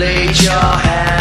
I your a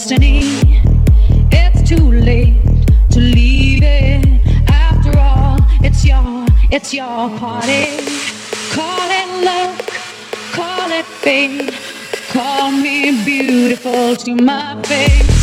destiny. It's too late to leave it. After all, it's your, it's your party. Call it luck, call it fate. Call me beautiful to my face.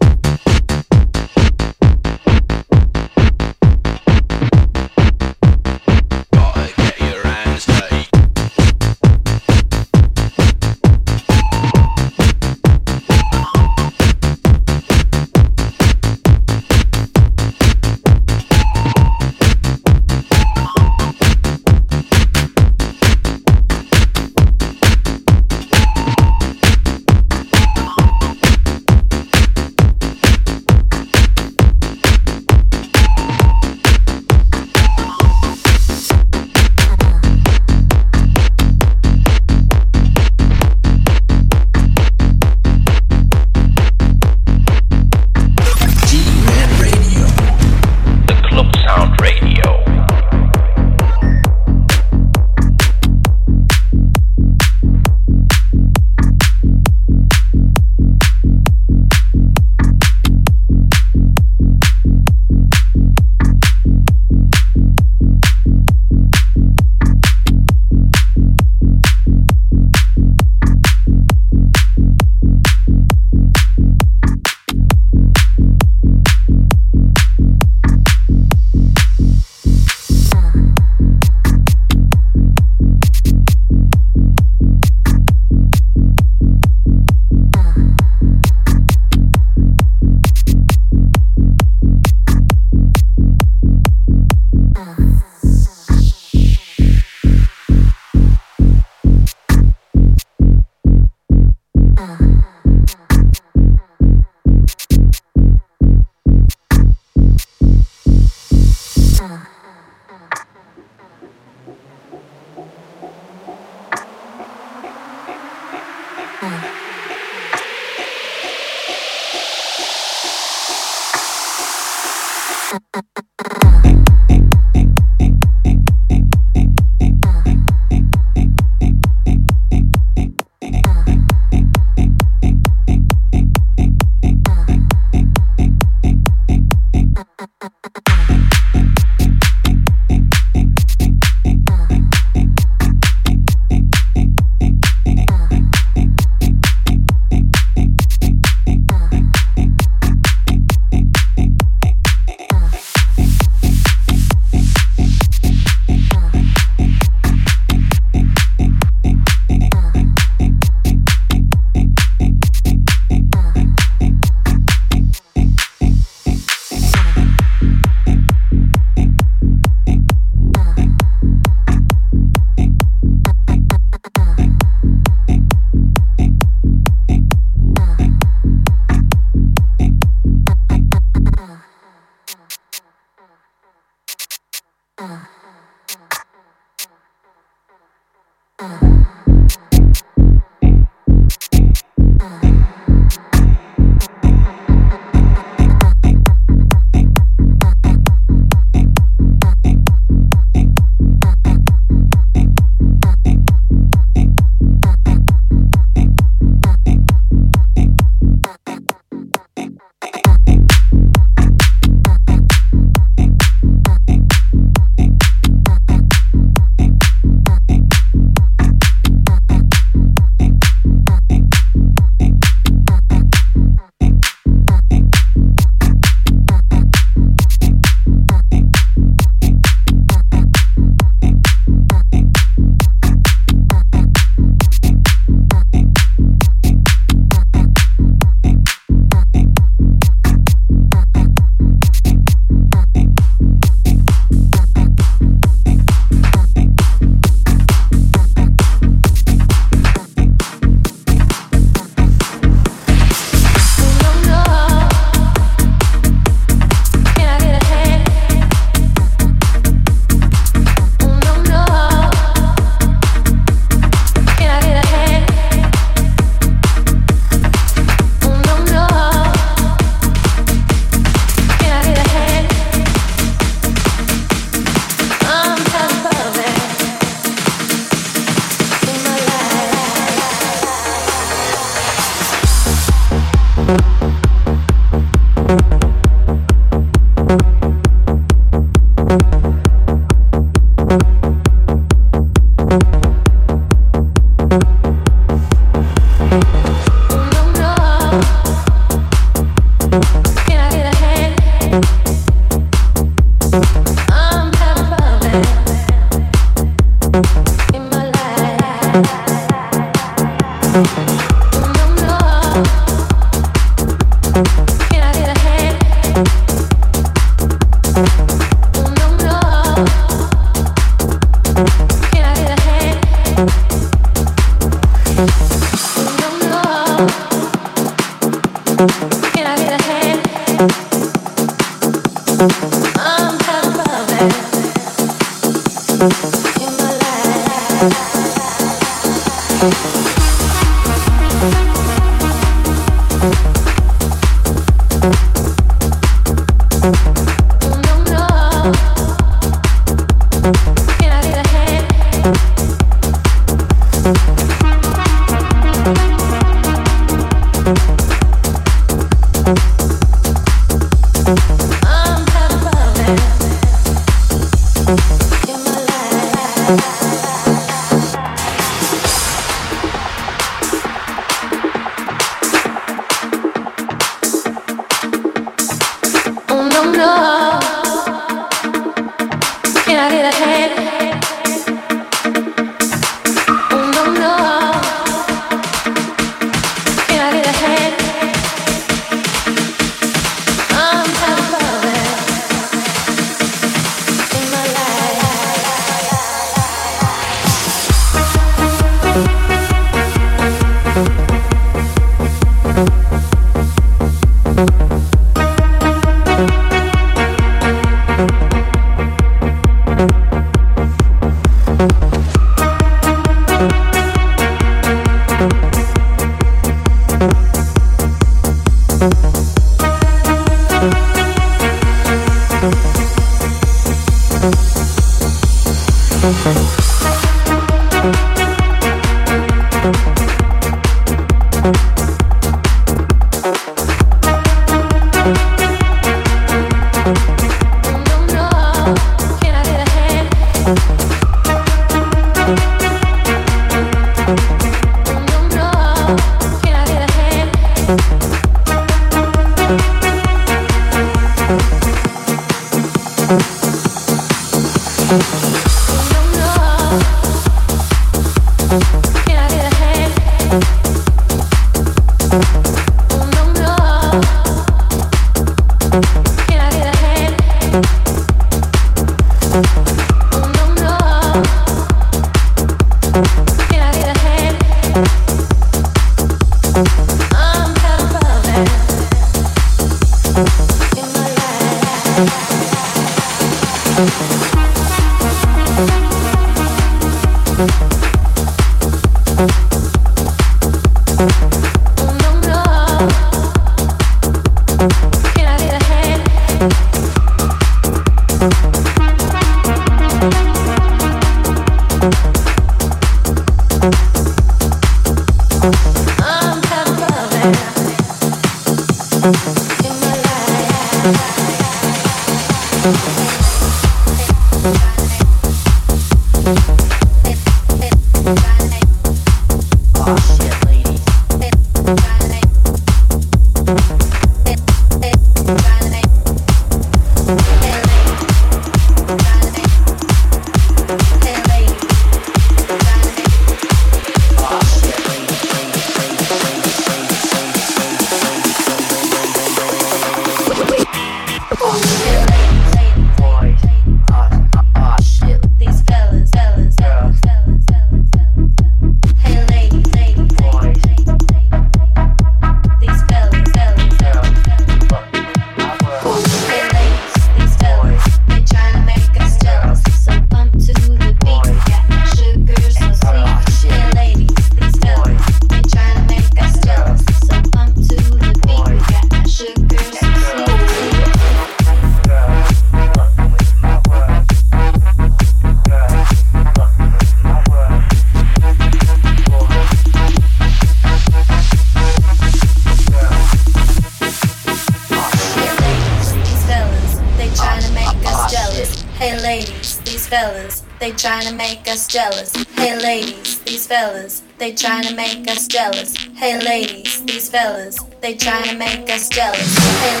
they tryna make us jealous. Hey ladies, these fellas, they tryna make us jealous. Hey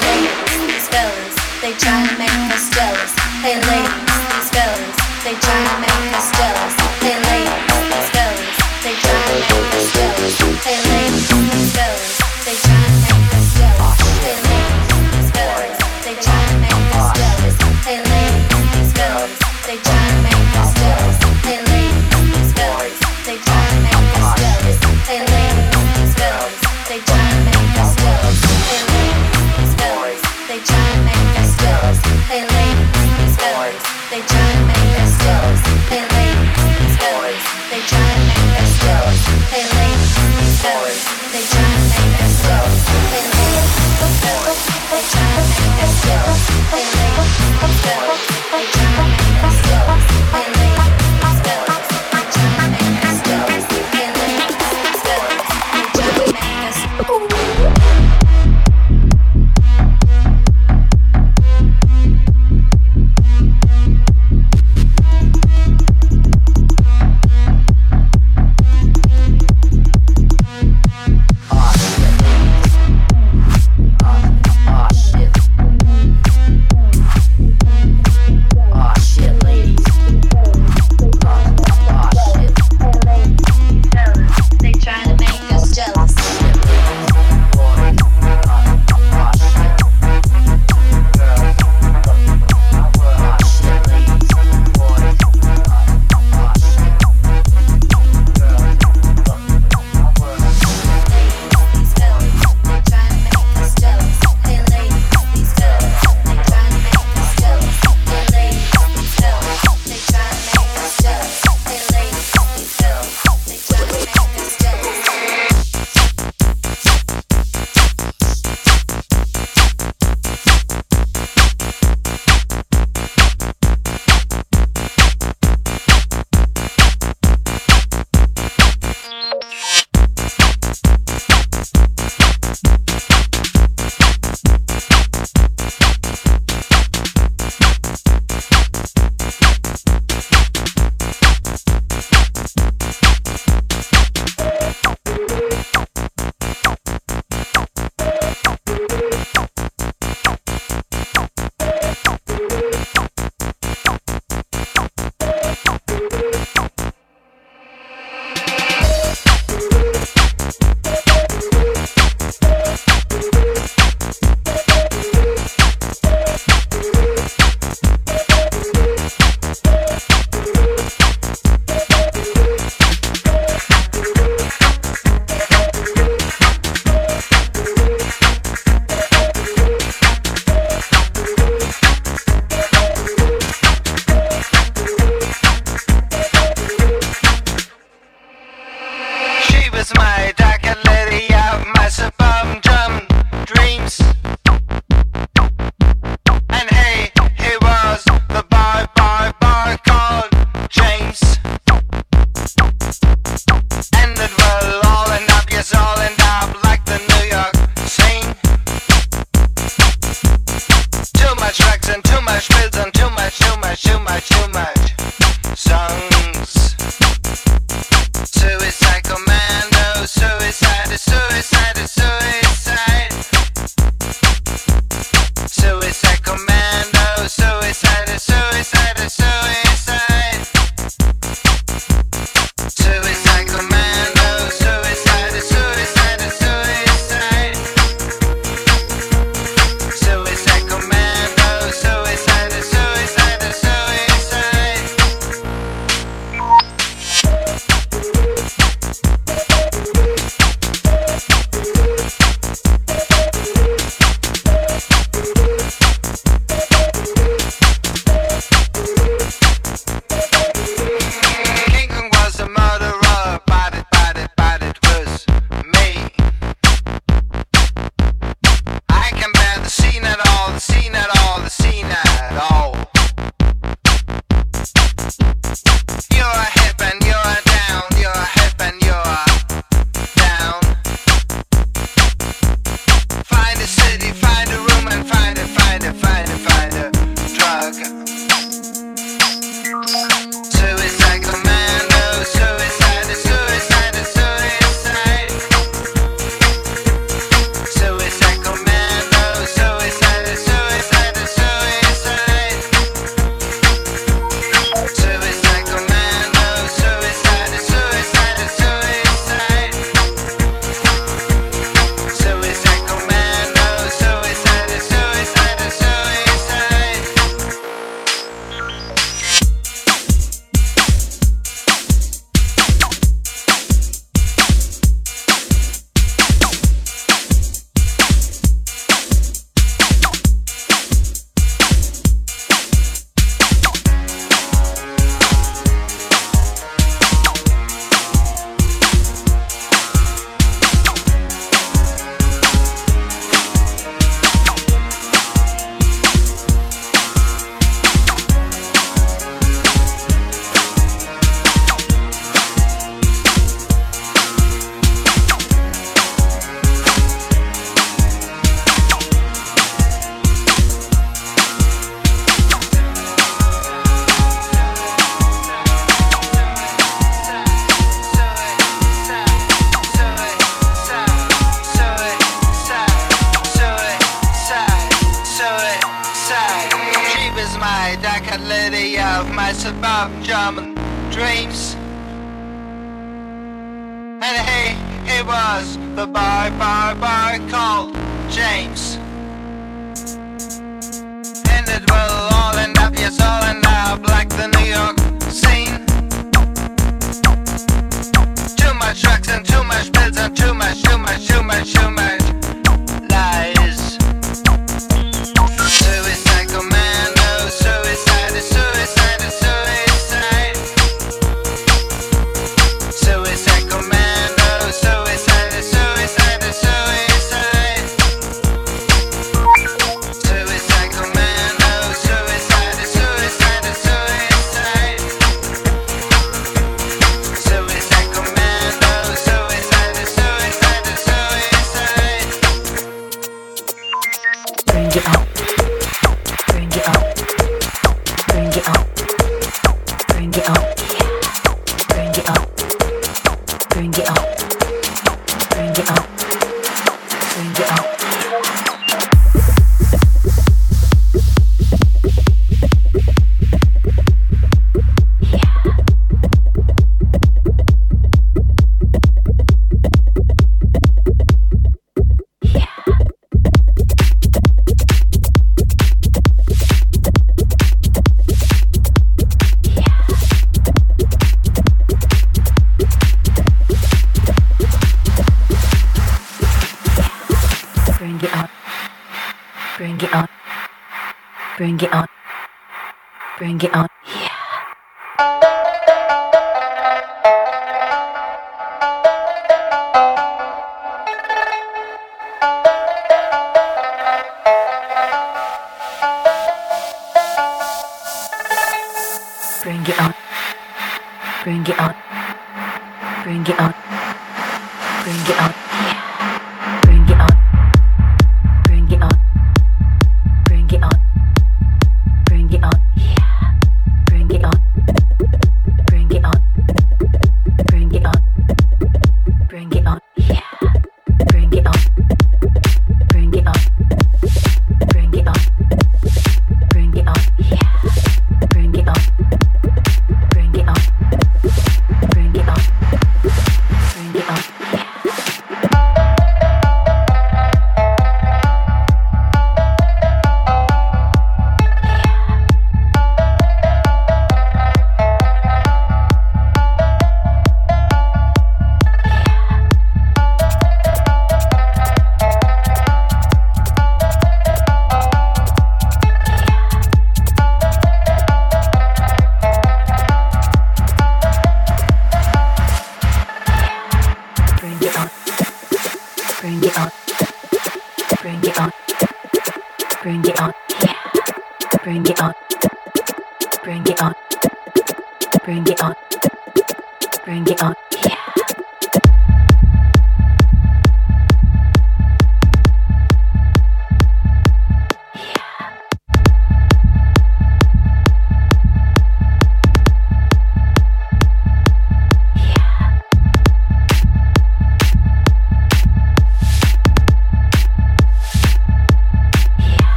get out.